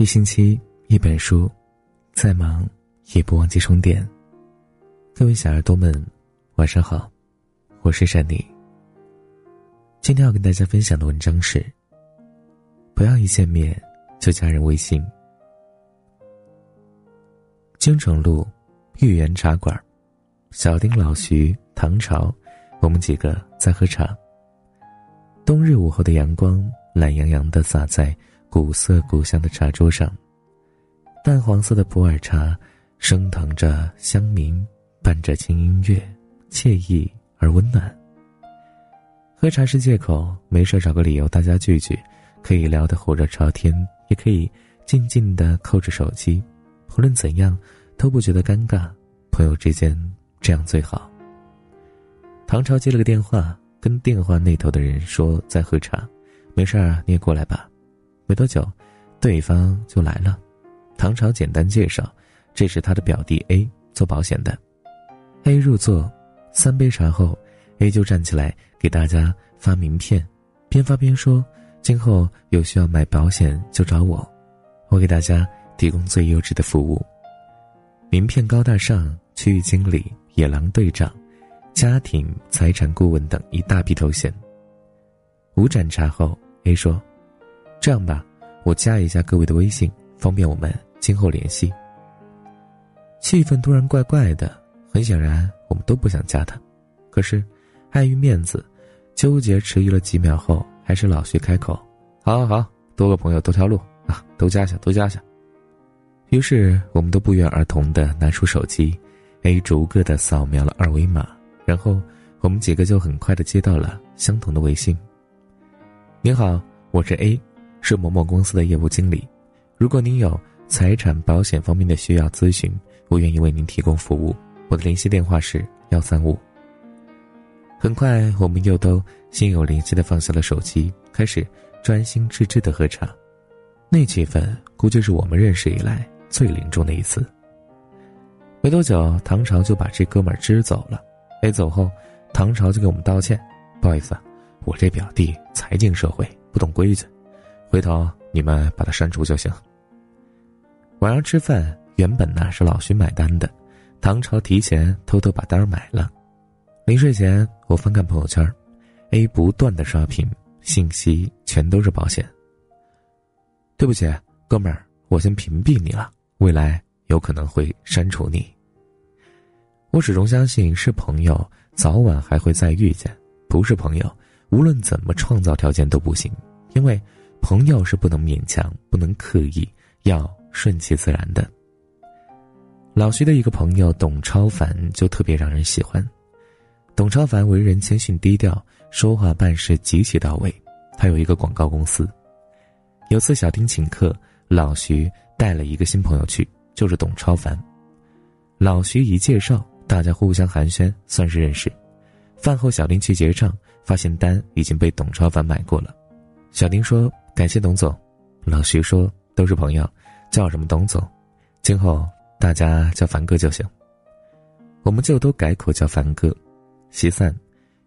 一星期一本书，再忙也不忘记充电。各位小耳朵们，晚上好，我是珊妮。今天要跟大家分享的文章是：不要一见面就加人微信。京城路豫园茶馆，小丁、老徐、唐朝，我们几个在喝茶。冬日午后的阳光懒洋洋的洒在。古色古香的茶桌上，淡黄色的普洱茶升腾着香茗，伴着轻音乐，惬意而温暖。喝茶是借口，没事找个理由大家聚聚，可以聊得火热朝天，也可以静静的扣着手机。无论怎样，都不觉得尴尬。朋友之间这样最好。唐朝接了个电话，跟电话那头的人说在喝茶，没事儿你也过来吧。没多久，对方就来了。唐朝简单介绍：“这是他的表弟 A，做保险的。”A 入座，三杯茶后，A 就站起来给大家发名片，边发边说：“今后有需要买保险就找我，我给大家提供最优质的服务。”名片高大上，区域经理、野狼队长、家庭财产顾问等一大批头衔。五盏茶后，A 说。这样吧，我加一下各位的微信，方便我们今后联系。气氛突然怪怪的，很显然我们都不想加他，可是碍于面子，纠结迟疑了几秒后，还是老徐开口：“好，好，好，多个朋友多条路啊，都加下，都加下。”于是我们都不约而同的拿出手机，A 逐个的扫描了二维码，然后我们几个就很快的接到了相同的微信。您好，我是 A。是某某公司的业务经理，如果您有财产保险方面的需要咨询，我愿意为您提供服务。我的联系电话是幺三五。很快，我们又都心有灵犀的放下了手机，开始专心致志的喝茶。那气氛估计是我们认识以来最凝重的一次。没多久，唐朝就把这哥们儿支走了。没走后，唐朝就给我们道歉：“不好意思，我这表弟才进社会，不懂规矩。”回头你们把它删除就行。晚上吃饭，原本呢是老徐买单的，唐朝提前偷偷把单买了。临睡前，我翻看朋友圈，A 不断的刷屏，信息全都是保险。对不起，哥们儿，我先屏蔽你了，未来有可能会删除你。我始终相信，是朋友早晚还会再遇见，不是朋友，无论怎么创造条件都不行，因为。朋友是不能勉强，不能刻意，要顺其自然的。老徐的一个朋友董超凡就特别让人喜欢。董超凡为人谦逊低调，说话办事极其到位。他有一个广告公司。有次小丁请客，老徐带了一个新朋友去，就是董超凡。老徐一介绍，大家互相寒暄，算是认识。饭后，小丁去结账，发现单已经被董超凡买过了。小丁说。感谢董总，老徐说都是朋友，叫什么董总，今后大家叫凡哥就行。我们就都改口叫凡哥。席散，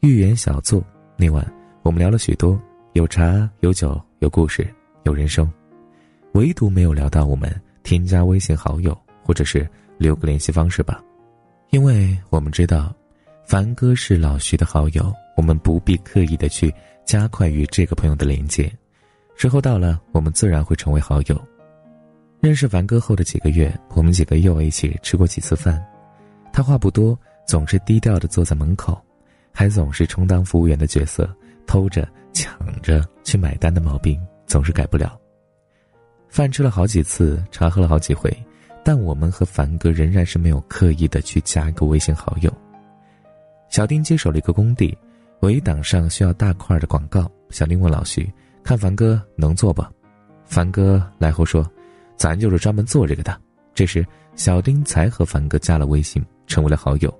寓言小坐那晚，我们聊了许多，有茶有酒有故事有人生，唯独没有聊到我们添加微信好友或者是留个联系方式吧，因为我们知道，凡哥是老徐的好友，我们不必刻意的去加快与这个朋友的连接。时候到了，我们自然会成为好友。认识凡哥后的几个月，我们几个又一起吃过几次饭。他话不多，总是低调的坐在门口，还总是充当服务员的角色，偷着抢着去买单的毛病总是改不了。饭吃了好几次，茶喝了好几回，但我们和凡哥仍然是没有刻意的去加一个微信好友。小丁接手了一个工地，围挡上需要大块的广告。小丁问老徐。看凡哥能做不？凡哥来后说：“咱就是专门做这个的。”这时，小丁才和凡哥加了微信，成为了好友。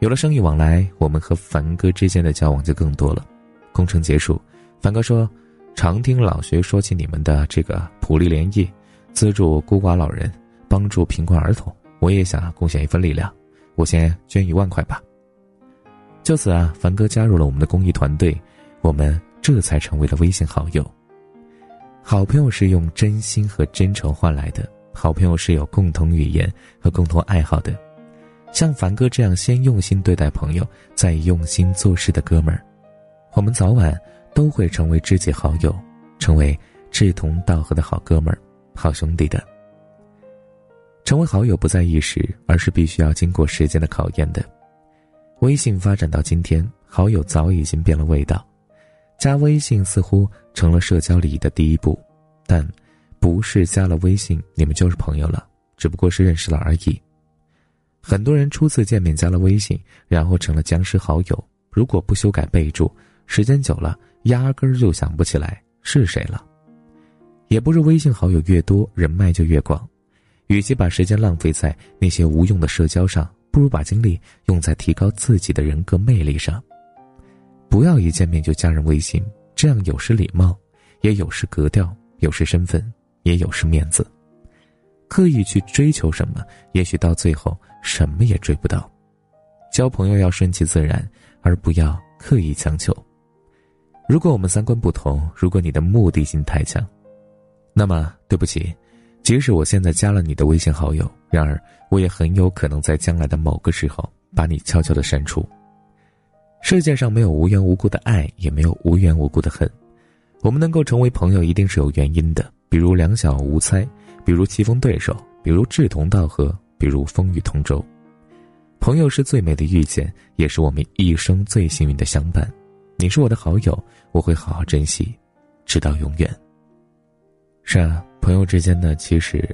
有了生意往来，我们和凡哥之间的交往就更多了。工程结束，凡哥说：“常听老徐说起你们的这个普利联谊，资助孤寡老人，帮助贫困儿童，我也想贡献一份力量，我先捐一万块吧。”就此啊，凡哥加入了我们的公益团队，我们。这才成为了微信好友。好朋友是用真心和真诚换来的，好朋友是有共同语言和共同爱好的。像凡哥这样先用心对待朋友，再用心做事的哥们儿，我们早晚都会成为知己好友，成为志同道合的好哥们儿、好兄弟的。成为好友不在一时，而是必须要经过时间的考验的。微信发展到今天，好友早已经变了味道。加微信似乎成了社交礼仪的第一步，但不是加了微信你们就是朋友了，只不过是认识了而已。很多人初次见面加了微信，然后成了僵尸好友。如果不修改备注，时间久了压根儿就想不起来是谁了。也不是微信好友越多人脉就越广，与其把时间浪费在那些无用的社交上，不如把精力用在提高自己的人格魅力上。不要一见面就加人微信，这样有失礼貌，也有失格调，有失身份，也有失面子。刻意去追求什么，也许到最后什么也追不到。交朋友要顺其自然，而不要刻意强求。如果我们三观不同，如果你的目的性太强，那么对不起，即使我现在加了你的微信好友，然而我也很有可能在将来的某个时候把你悄悄的删除。世界上没有无缘无故的爱，也没有无缘无故的恨。我们能够成为朋友，一定是有原因的。比如两小无猜，比如棋逢对手，比如志同道合，比如风雨同舟。朋友是最美的遇见，也是我们一生最幸运的相伴。你是我的好友，我会好好珍惜，直到永远。是啊，朋友之间呢，其实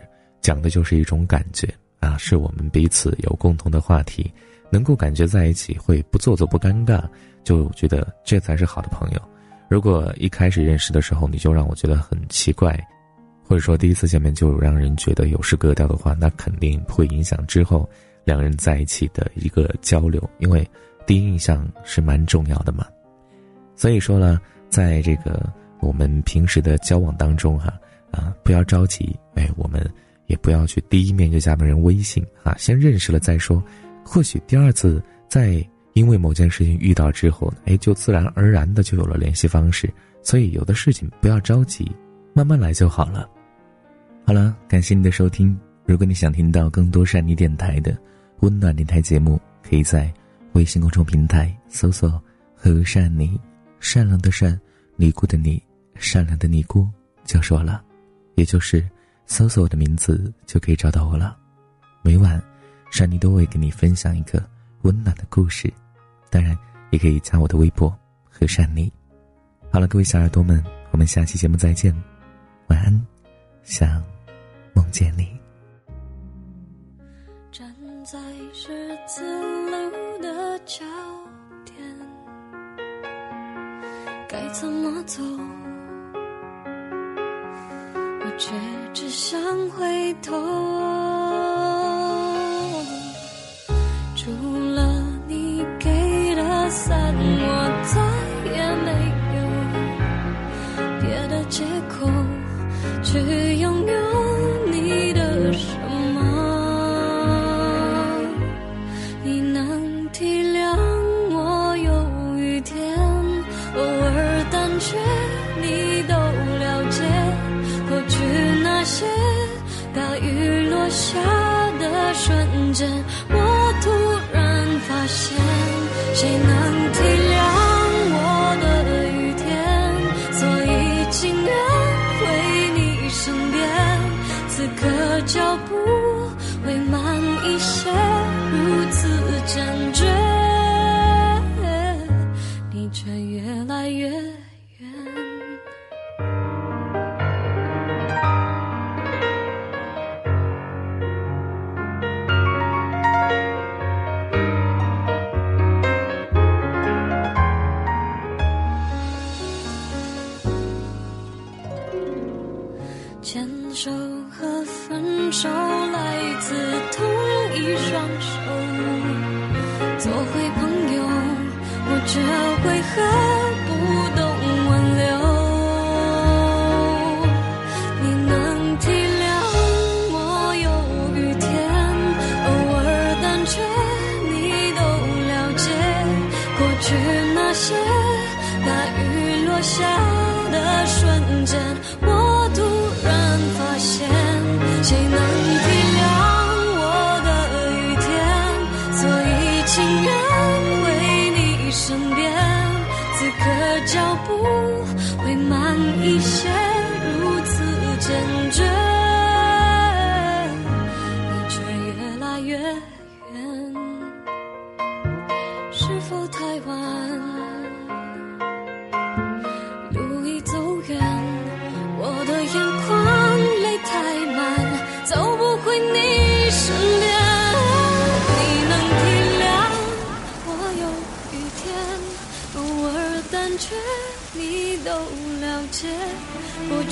讲的就是一种感觉啊，是我们彼此有共同的话题。能够感觉在一起会不做作不尴尬，就觉得这才是好的朋友。如果一开始认识的时候你就让我觉得很奇怪，或者说第一次见面就让人觉得有失格调的话，那肯定会影响之后两个人在一起的一个交流，因为第一印象是蛮重要的嘛。所以说呢，在这个我们平时的交往当中哈，啊，不要着急，哎，我们也不要去第一面就加别人微信啊，先认识了再说。或许第二次再因为某件事情遇到之后，哎，就自然而然的就有了联系方式。所以有的事情不要着急，慢慢来就好了。好了，感谢你的收听。如果你想听到更多善妮电台的温暖电台节目，可以在微信公众平台搜索“和善妮”，善良的善，尼姑的尼，善良的尼姑就是我了。也就是搜索我的名字就可以找到我了。每晚。珊妮都会给你分享一个温暖的故事，当然也可以加我的微博和珊妮。好了，各位小耳朵们，我们下期节目再见，晚安，想梦见你。站在十字路的交点，该怎么走？我却只想回头。去。这为何不懂挽留？你能体谅我有雨天，偶尔胆怯，你都了解。过去那些大雨落下的瞬间，